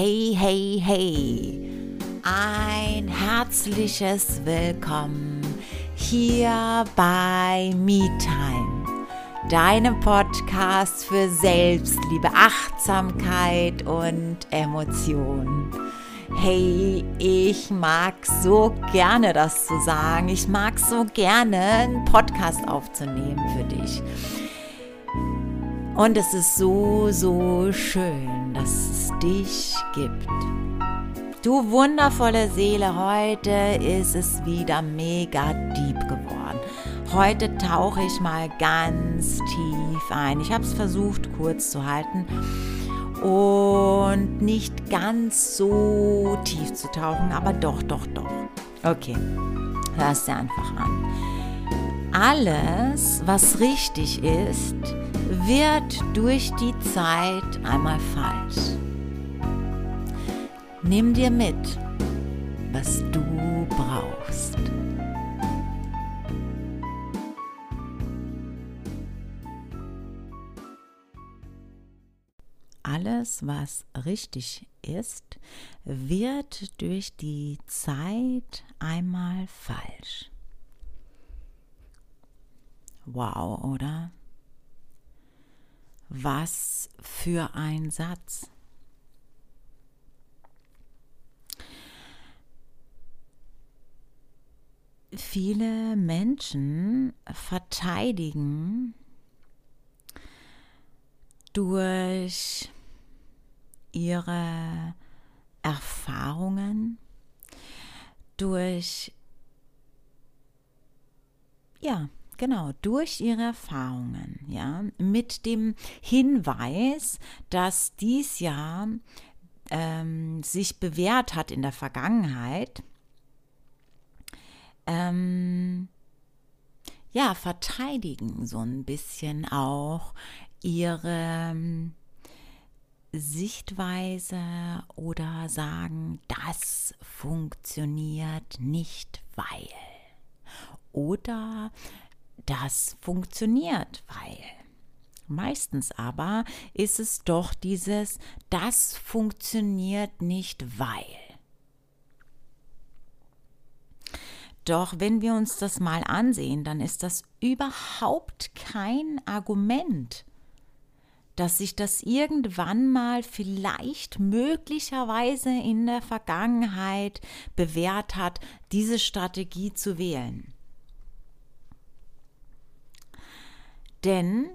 Hey, hey, hey! Ein herzliches Willkommen hier bei MeTime, deinem Podcast für Selbstliebe, Achtsamkeit und Emotion. Hey, ich mag so gerne das zu sagen. Ich mag so gerne einen Podcast aufzunehmen für dich. Und es ist so, so schön, dass es dich gibt. Du wundervolle Seele, heute ist es wieder mega deep geworden. Heute tauche ich mal ganz tief ein. Ich habe es versucht kurz zu halten und nicht ganz so tief zu tauchen, aber doch, doch, doch. Okay, hörst dir einfach an. Alles, was richtig ist, wird durch die Zeit einmal falsch. Nimm dir mit, was du brauchst. Alles, was richtig ist, wird durch die Zeit einmal falsch. Wow, oder? Was für ein Satz. Viele Menschen verteidigen durch ihre Erfahrungen, durch ja, Genau, durch ihre Erfahrungen, ja, mit dem Hinweis, dass dies ja ähm, sich bewährt hat in der Vergangenheit, ähm, ja, verteidigen so ein bisschen auch ihre ähm, Sichtweise oder sagen, das funktioniert nicht, weil. Oder das funktioniert, weil meistens aber ist es doch dieses, das funktioniert nicht, weil. Doch wenn wir uns das mal ansehen, dann ist das überhaupt kein Argument, dass sich das irgendwann mal vielleicht möglicherweise in der Vergangenheit bewährt hat, diese Strategie zu wählen. Denn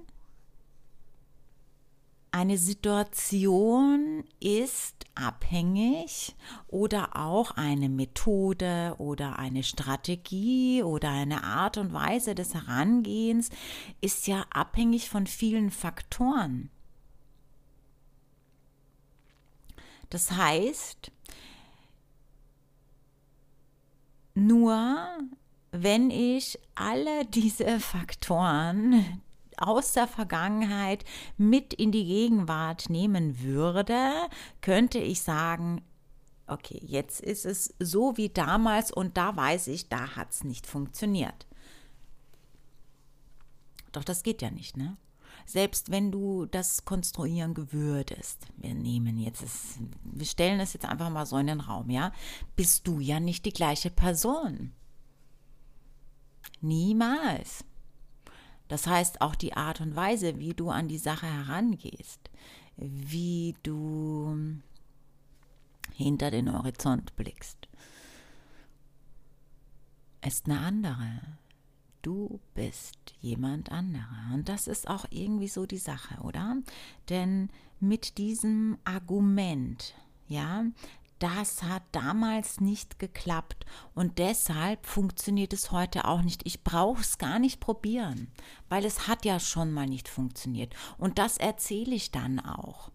eine Situation ist abhängig oder auch eine Methode oder eine Strategie oder eine Art und Weise des Herangehens ist ja abhängig von vielen Faktoren. Das heißt, nur wenn ich alle diese Faktoren, aus der Vergangenheit mit in die Gegenwart nehmen würde, könnte ich sagen, okay, jetzt ist es so wie damals und da weiß ich, da hat es nicht funktioniert. Doch das geht ja nicht, ne? Selbst wenn du das konstruieren gewürdest, wir nehmen jetzt, es, wir stellen es jetzt einfach mal so in den Raum, ja, bist du ja nicht die gleiche Person. Niemals. Das heißt auch die Art und Weise, wie du an die Sache herangehst, wie du hinter den Horizont blickst, ist eine andere. Du bist jemand anderer. Und das ist auch irgendwie so die Sache, oder? Denn mit diesem Argument, ja, das hat damals nicht geklappt und deshalb funktioniert es heute auch nicht. Ich brauche es gar nicht probieren, weil es hat ja schon mal nicht funktioniert. Und das erzähle ich dann auch.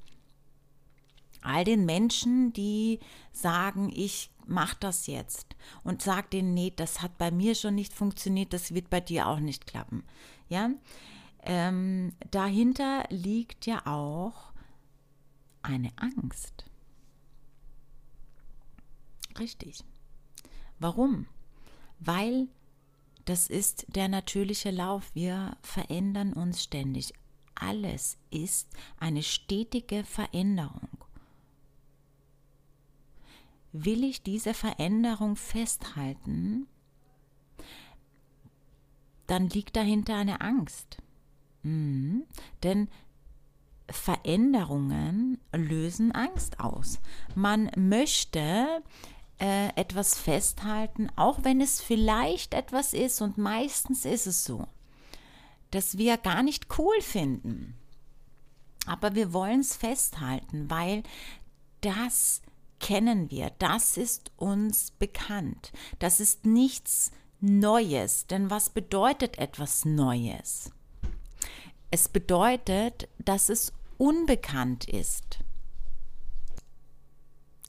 All den Menschen, die sagen, ich mache das jetzt und sag denen, nee, das hat bei mir schon nicht funktioniert, das wird bei dir auch nicht klappen. Ja, ähm, dahinter liegt ja auch eine Angst. Richtig. Warum? Weil das ist der natürliche Lauf. Wir verändern uns ständig. Alles ist eine stetige Veränderung. will ich diese Veränderung festhalten, dann liegt dahinter eine Angst. Mhm. Denn Veränderungen lösen Angst aus. Man möchte äh, etwas festhalten, auch wenn es vielleicht etwas ist und meistens ist es so, dass wir gar nicht cool finden. Aber wir wollen es festhalten, weil das kennen wir, das ist uns bekannt. Das ist nichts Neues, denn was bedeutet etwas Neues? Es bedeutet, dass es unbekannt ist.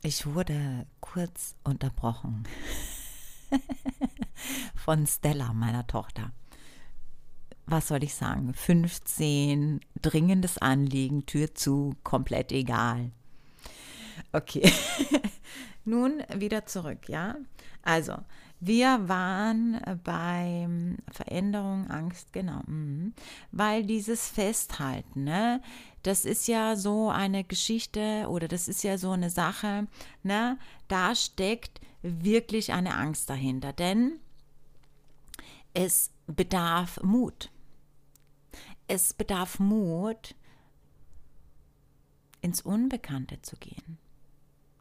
Ich wurde kurz unterbrochen von Stella, meiner Tochter. Was soll ich sagen? 15, dringendes Anliegen, Tür zu, komplett egal. Okay, nun wieder zurück, ja? Also, wir waren bei Veränderung, Angst, genau. Weil dieses Festhalten, ne, das ist ja so eine Geschichte oder das ist ja so eine Sache, ne, da steckt wirklich eine Angst dahinter, denn es bedarf Mut. Es bedarf Mut, ins Unbekannte zu gehen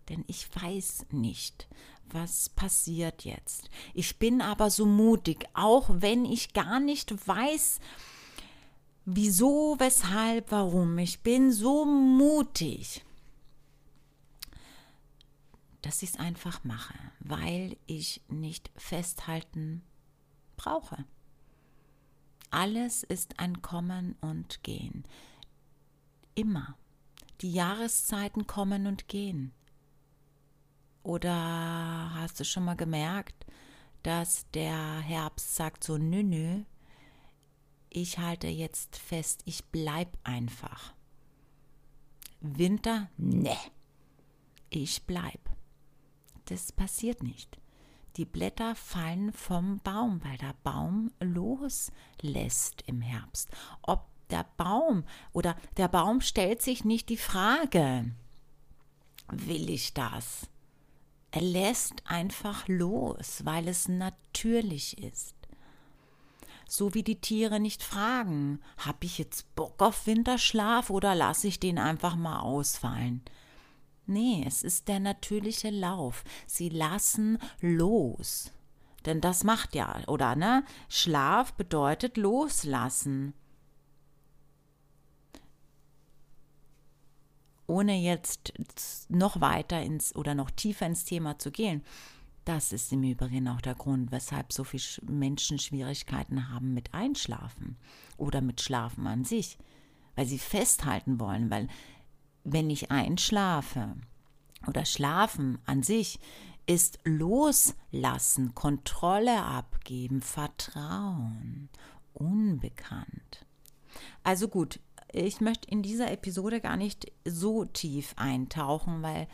denn ich weiß nicht, was passiert jetzt. Ich bin aber so mutig, auch wenn ich gar nicht weiß, wieso, weshalb, warum. Ich bin so mutig, dass ich es einfach mache, weil ich nicht festhalten brauche. Alles ist ein Kommen und Gehen. Immer. Die Jahreszeiten kommen und gehen. Oder hast du schon mal gemerkt, dass der Herbst sagt so, nö, nö, ich halte jetzt fest, ich bleib einfach. Winter, ne, ich bleib. Das passiert nicht. Die Blätter fallen vom Baum, weil der Baum loslässt im Herbst. Ob der Baum oder der Baum stellt sich nicht die Frage, will ich das? Er lässt einfach los, weil es natürlich ist. So wie die Tiere nicht fragen, hab ich jetzt Bock auf Winterschlaf oder lasse ich den einfach mal ausfallen? Nee, es ist der natürliche Lauf. Sie lassen los. Denn das macht ja, oder ne? Schlaf bedeutet loslassen. Ohne jetzt noch weiter ins oder noch tiefer ins Thema zu gehen, das ist im Übrigen auch der Grund, weshalb so viele Menschen Schwierigkeiten haben mit Einschlafen oder mit Schlafen an sich, weil sie festhalten wollen, weil wenn ich einschlafe oder schlafen an sich ist loslassen, Kontrolle abgeben, Vertrauen, unbekannt. Also gut, ich möchte in dieser Episode gar nicht so tief eintauchen, weil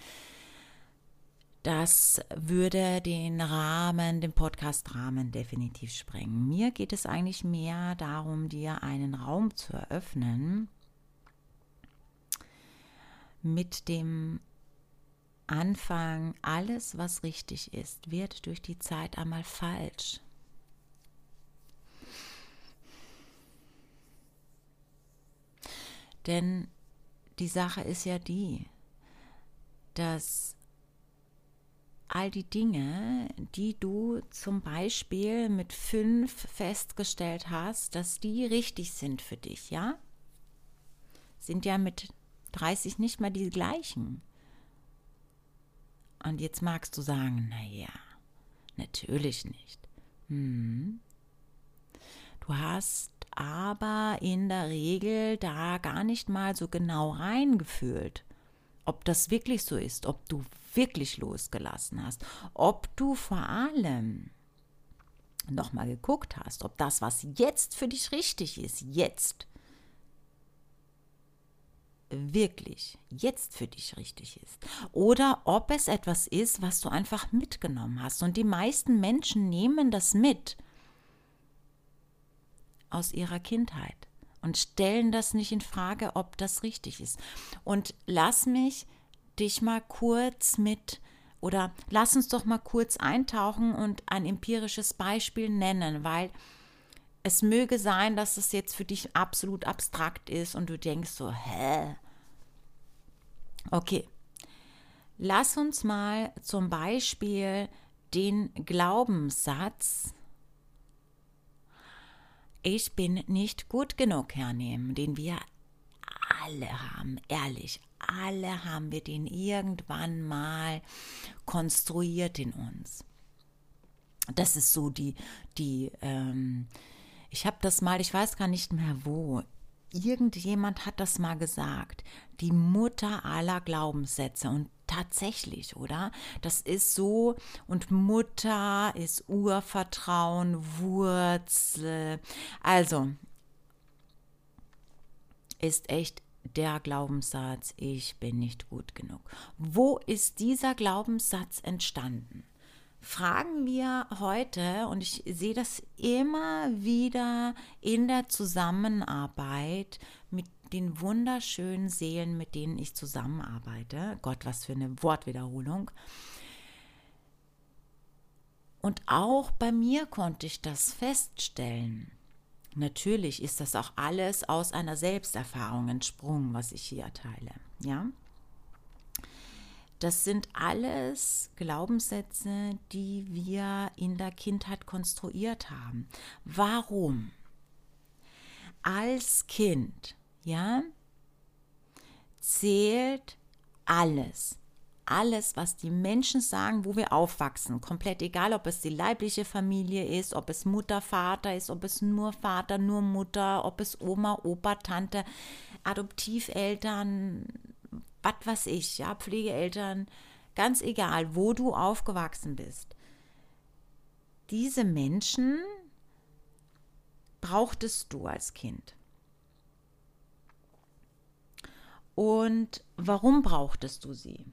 das würde den Rahmen, den Podcast-Rahmen definitiv sprengen. Mir geht es eigentlich mehr darum, dir einen Raum zu eröffnen mit dem Anfang, alles, was richtig ist, wird durch die Zeit einmal falsch. Denn die Sache ist ja die, dass all die Dinge, die du zum Beispiel mit fünf festgestellt hast, dass die richtig sind für dich, ja, sind ja mit 30 nicht mal die gleichen. Und jetzt magst du sagen, naja, natürlich nicht. Hm. Du hast aber in der Regel da gar nicht mal so genau reingefühlt, ob das wirklich so ist, ob du wirklich losgelassen hast, ob du vor allem nochmal geguckt hast, ob das, was jetzt für dich richtig ist, jetzt wirklich jetzt für dich richtig ist. Oder ob es etwas ist, was du einfach mitgenommen hast. Und die meisten Menschen nehmen das mit aus ihrer Kindheit und stellen das nicht in Frage, ob das richtig ist. Und lass mich dich mal kurz mit Oder lass uns doch mal kurz eintauchen und ein empirisches Beispiel nennen, weil es möge sein, dass es jetzt für dich absolut abstrakt ist und du denkst so, hä? Okay, lass uns mal zum Beispiel den Glaubenssatz, ich bin nicht gut genug hernehmen, den wir alle haben, ehrlich, alle haben wir den irgendwann mal konstruiert in uns. Das ist so die, die, ähm, ich habe das mal, ich weiß gar nicht mehr wo, irgendjemand hat das mal gesagt, die Mutter aller Glaubenssätze und tatsächlich, oder? Das ist so und Mutter ist Urvertrauen, Wurzel. Also ist echt der Glaubenssatz, ich bin nicht gut genug. Wo ist dieser Glaubenssatz entstanden? Fragen wir heute, und ich sehe das immer wieder in der Zusammenarbeit mit den wunderschönen Seelen, mit denen ich zusammenarbeite. Gott, was für eine Wortwiederholung. Und auch bei mir konnte ich das feststellen. Natürlich ist das auch alles aus einer Selbsterfahrung entsprungen, was ich hier erteile. Ja? Das sind alles Glaubenssätze, die wir in der Kindheit konstruiert haben. Warum? Als Kind, ja, zählt alles alles, was die Menschen sagen, wo wir aufwachsen. Komplett egal, ob es die leibliche Familie ist, ob es Mutter, Vater ist, ob es nur Vater, nur Mutter, ob es Oma, Opa, Tante, Adoptiveltern, was weiß ich, ja, Pflegeeltern, ganz egal, wo du aufgewachsen bist. Diese Menschen brauchtest du als Kind. Und warum brauchtest du sie?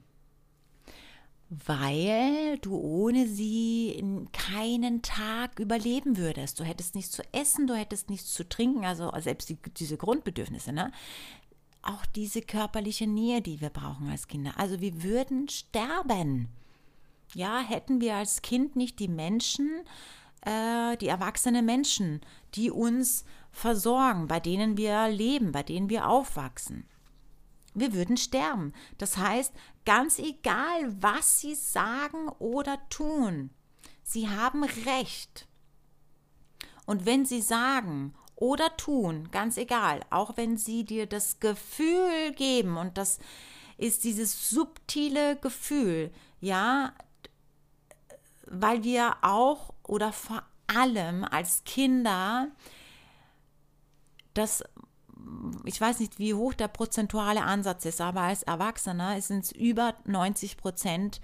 weil du ohne sie keinen Tag überleben würdest. Du hättest nichts zu essen, du hättest nichts zu trinken, also selbst die, diese Grundbedürfnisse, ne? Auch diese körperliche Nähe, die wir brauchen als Kinder. Also wir würden sterben. Ja, hätten wir als Kind nicht die Menschen, äh, die erwachsenen Menschen, die uns versorgen, bei denen wir leben, bei denen wir aufwachsen. Wir würden sterben. Das heißt, ganz egal, was sie sagen oder tun, sie haben Recht. Und wenn sie sagen oder tun, ganz egal, auch wenn sie dir das Gefühl geben, und das ist dieses subtile Gefühl, ja, weil wir auch oder vor allem als Kinder das ich weiß nicht, wie hoch der prozentuale Ansatz ist, aber als Erwachsener sind es über 90 Prozent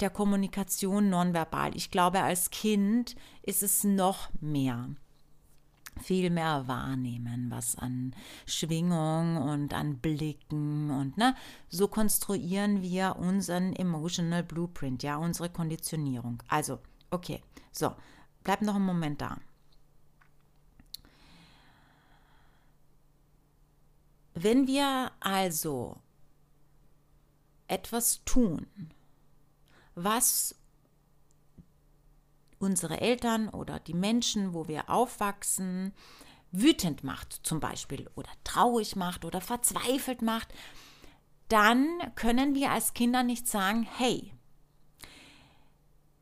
der Kommunikation nonverbal. Ich glaube, als Kind ist es noch mehr. Viel mehr wahrnehmen, was an Schwingung und an Blicken und ne, so konstruieren wir unseren Emotional Blueprint, ja, unsere Konditionierung. Also, okay, so, bleib noch einen Moment da. Wenn wir also etwas tun, was unsere Eltern oder die Menschen, wo wir aufwachsen, wütend macht zum Beispiel oder traurig macht oder verzweifelt macht, dann können wir als Kinder nicht sagen, hey,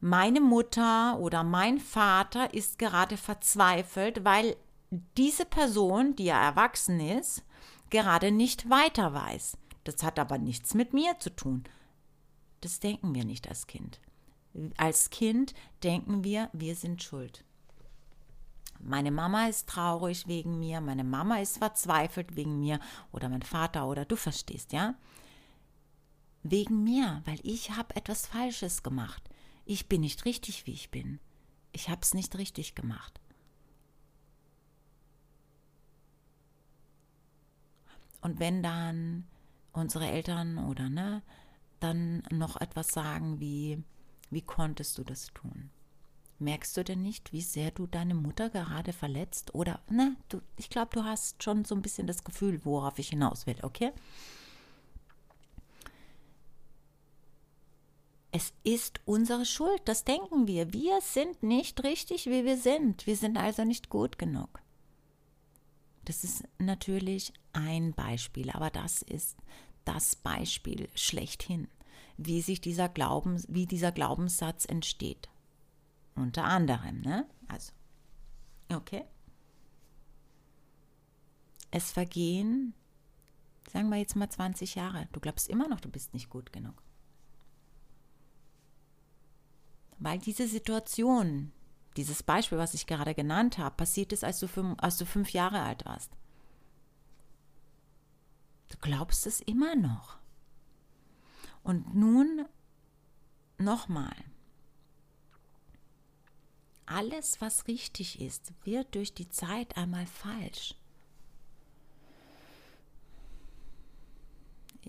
meine Mutter oder mein Vater ist gerade verzweifelt, weil diese Person, die ja erwachsen ist, gerade nicht weiter weiß. Das hat aber nichts mit mir zu tun. Das denken wir nicht als Kind. Als Kind denken wir, wir sind schuld. Meine Mama ist traurig wegen mir, meine Mama ist verzweifelt wegen mir oder mein Vater oder du verstehst, ja? Wegen mir, weil ich habe etwas Falsches gemacht. Ich bin nicht richtig, wie ich bin. Ich habe es nicht richtig gemacht. Und wenn dann unsere Eltern oder ne, dann noch etwas sagen wie, wie konntest du das tun? Merkst du denn nicht, wie sehr du deine Mutter gerade verletzt? Oder, ne, du, ich glaube, du hast schon so ein bisschen das Gefühl, worauf ich hinaus will, okay? Es ist unsere Schuld, das denken wir. Wir sind nicht richtig, wie wir sind. Wir sind also nicht gut genug. Das ist natürlich ein Beispiel, aber das ist das Beispiel schlechthin, wie sich dieser Glauben, wie dieser Glaubenssatz entsteht. Unter anderem, ne? Also, okay. Es vergehen, sagen wir jetzt mal 20 Jahre. Du glaubst immer noch, du bist nicht gut genug. Weil diese Situation, dieses Beispiel, was ich gerade genannt habe, passiert ist, als du fünf, als du fünf Jahre alt warst. Du glaubst es immer noch. Und nun nochmal. Alles, was richtig ist, wird durch die Zeit einmal falsch.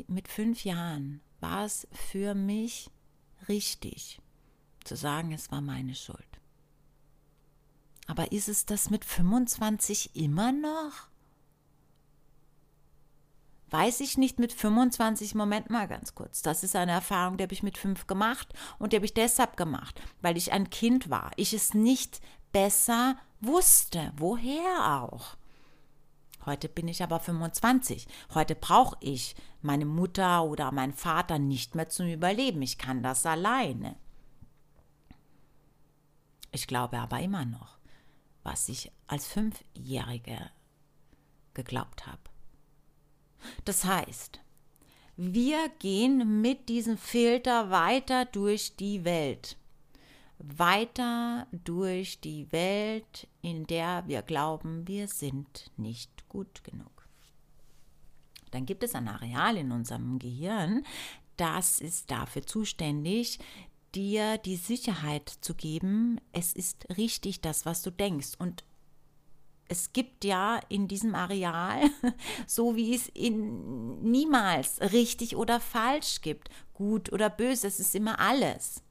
Mit fünf Jahren war es für mich richtig zu sagen, es war meine Schuld. Aber ist es das mit 25 immer noch? Weiß ich nicht mit 25, Moment mal ganz kurz. Das ist eine Erfahrung, die habe ich mit fünf gemacht und die habe ich deshalb gemacht, weil ich ein Kind war. Ich es nicht besser wusste. Woher auch? Heute bin ich aber 25. Heute brauche ich meine Mutter oder meinen Vater nicht mehr zum Überleben. Ich kann das alleine. Ich glaube aber immer noch, was ich als Fünfjährige geglaubt habe. Das heißt, wir gehen mit diesem Filter weiter durch die Welt. Weiter durch die Welt, in der wir glauben, wir sind nicht gut genug. Dann gibt es ein Areal in unserem Gehirn, das ist dafür zuständig, dir die Sicherheit zu geben, es ist richtig das, was du denkst. Und es gibt ja in diesem Areal, so wie es in niemals richtig oder falsch gibt, gut oder böse, es ist immer alles.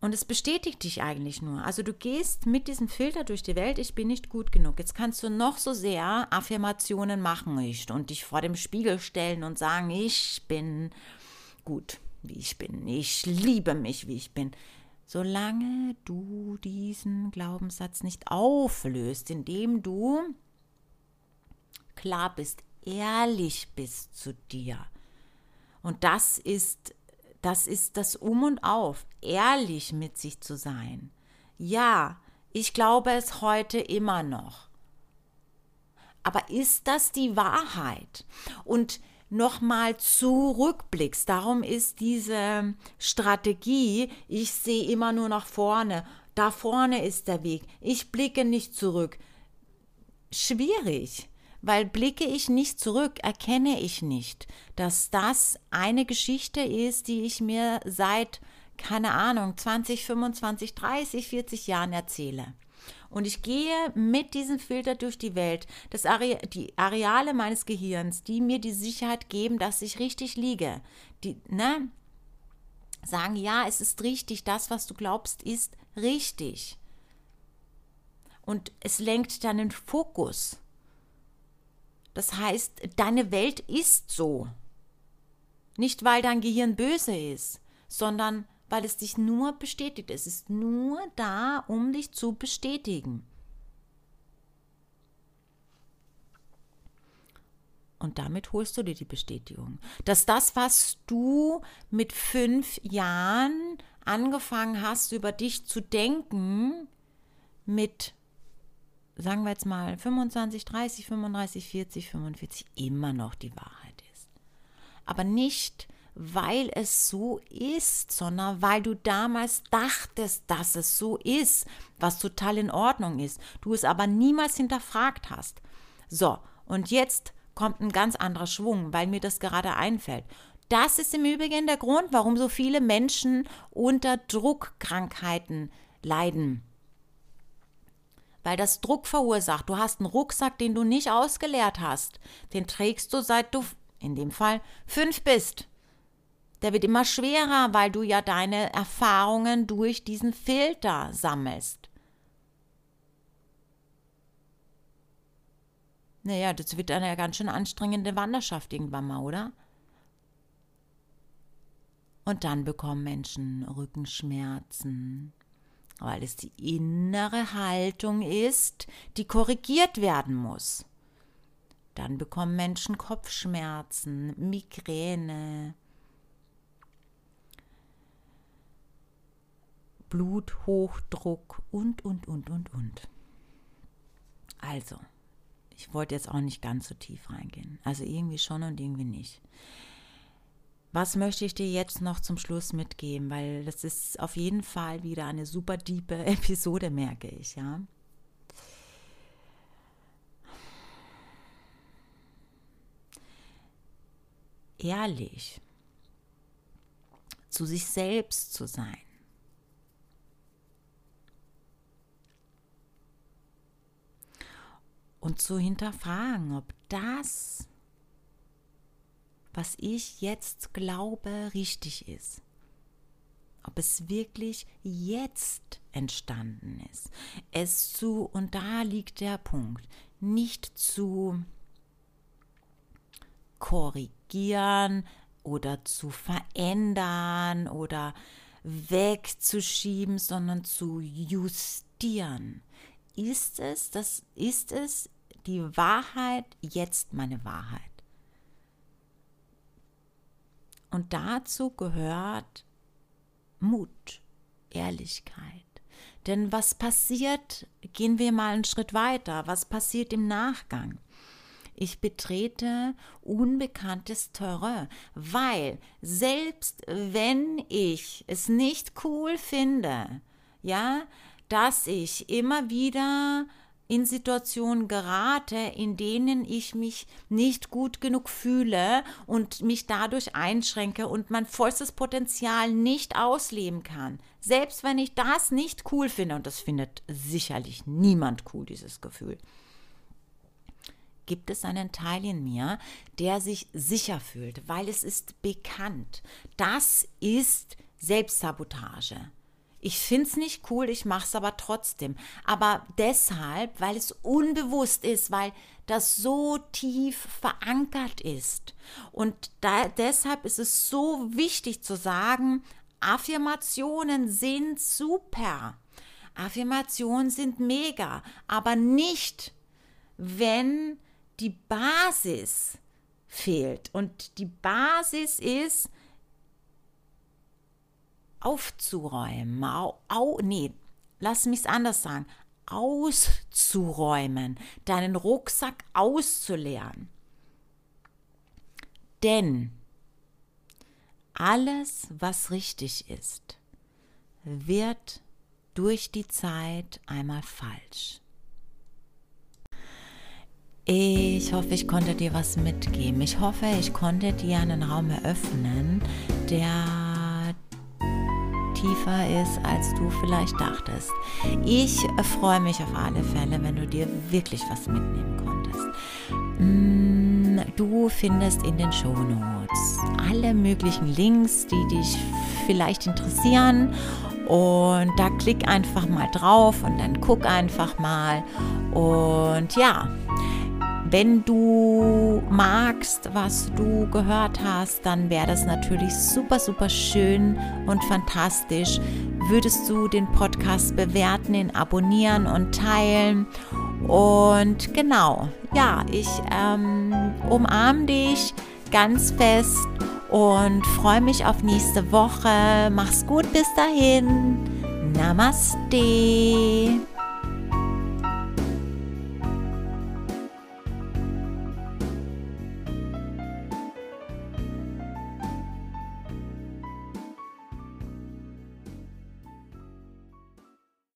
Und es bestätigt dich eigentlich nur. Also du gehst mit diesem Filter durch die Welt, ich bin nicht gut genug. Jetzt kannst du noch so sehr Affirmationen machen nicht und dich vor dem Spiegel stellen und sagen, ich bin gut, wie ich bin. Ich liebe mich, wie ich bin solange du diesen Glaubenssatz nicht auflöst, indem du klar bist, ehrlich bist zu dir. Und das ist das ist das Um und Auf, ehrlich mit sich zu sein. Ja, ich glaube es heute immer noch. Aber ist das die Wahrheit? Und nochmal zurückblickst. Darum ist diese Strategie, ich sehe immer nur nach vorne, da vorne ist der Weg, ich blicke nicht zurück. Schwierig, weil blicke ich nicht zurück, erkenne ich nicht, dass das eine Geschichte ist, die ich mir seit, keine Ahnung, 20, 25, 30, 40 Jahren erzähle und ich gehe mit diesem Filter durch die Welt, das Are die Areale meines Gehirns, die mir die Sicherheit geben, dass ich richtig liege, die, ne, sagen, ja, es ist richtig, das, was du glaubst, ist richtig. Und es lenkt deinen Fokus. Das heißt, deine Welt ist so. Nicht, weil dein Gehirn böse ist, sondern weil es dich nur bestätigt. Es ist nur da, um dich zu bestätigen. Und damit holst du dir die Bestätigung, dass das, was du mit fünf Jahren angefangen hast, über dich zu denken, mit, sagen wir jetzt mal, 25, 30, 35, 40, 45, immer noch die Wahrheit ist. Aber nicht, weil es so ist, sondern weil du damals dachtest, dass es so ist, was total in Ordnung ist, du es aber niemals hinterfragt hast. So, und jetzt kommt ein ganz anderer Schwung, weil mir das gerade einfällt. Das ist im Übrigen der Grund, warum so viele Menschen unter Druckkrankheiten leiden. Weil das Druck verursacht. Du hast einen Rucksack, den du nicht ausgeleert hast. Den trägst du seit du, in dem Fall, fünf bist der wird immer schwerer, weil du ja deine Erfahrungen durch diesen Filter sammelst. Naja, das wird eine ganz schön anstrengende Wanderschaft irgendwann mal, oder? Und dann bekommen Menschen Rückenschmerzen, weil es die innere Haltung ist, die korrigiert werden muss. Dann bekommen Menschen Kopfschmerzen, Migräne, Bluthochdruck und, und, und, und, und. Also, ich wollte jetzt auch nicht ganz so tief reingehen. Also irgendwie schon und irgendwie nicht. Was möchte ich dir jetzt noch zum Schluss mitgeben? Weil das ist auf jeden Fall wieder eine super diepe Episode, merke ich, ja. Ehrlich zu sich selbst zu sein. Und zu hinterfragen, ob das was ich jetzt glaube, richtig ist. Ob es wirklich jetzt entstanden ist. Es zu, und da liegt der Punkt, nicht zu korrigieren oder zu verändern oder wegzuschieben, sondern zu justieren. Ist es, das ist es die Wahrheit jetzt meine Wahrheit? Und dazu gehört Mut, Ehrlichkeit. Denn was passiert, gehen wir mal einen Schritt weiter, was passiert im Nachgang? Ich betrete unbekanntes Terrain, weil selbst wenn ich es nicht cool finde, ja, dass ich immer wieder in Situationen gerate, in denen ich mich nicht gut genug fühle und mich dadurch einschränke und mein vollstes Potenzial nicht ausleben kann. Selbst wenn ich das nicht cool finde, und das findet sicherlich niemand cool, dieses Gefühl, gibt es einen Teil in mir, der sich sicher fühlt, weil es ist bekannt. Das ist Selbstsabotage. Ich finde es nicht cool, ich mache es aber trotzdem. Aber deshalb, weil es unbewusst ist, weil das so tief verankert ist. Und da, deshalb ist es so wichtig zu sagen, Affirmationen sind super. Affirmationen sind mega, aber nicht, wenn die Basis fehlt. Und die Basis ist, aufzuräumen, au, au, nee, lass mich es anders sagen, auszuräumen, deinen Rucksack auszuleeren. Denn alles, was richtig ist, wird durch die Zeit einmal falsch. Ich hoffe, ich konnte dir was mitgeben. Ich hoffe, ich konnte dir einen Raum eröffnen, der tiefer ist, als du vielleicht dachtest. Ich freue mich auf alle Fälle, wenn du dir wirklich was mitnehmen konntest. Mm, du findest in den Show Notes alle möglichen Links, die dich vielleicht interessieren. Und da klick einfach mal drauf und dann guck einfach mal. Und ja, wenn du magst, was du gehört hast, dann wäre das natürlich super, super schön und fantastisch. Würdest du den Podcast bewerten, ihn abonnieren und teilen? Und genau, ja, ich ähm, umarme dich ganz fest und freue mich auf nächste Woche. Mach's gut bis dahin. Namaste.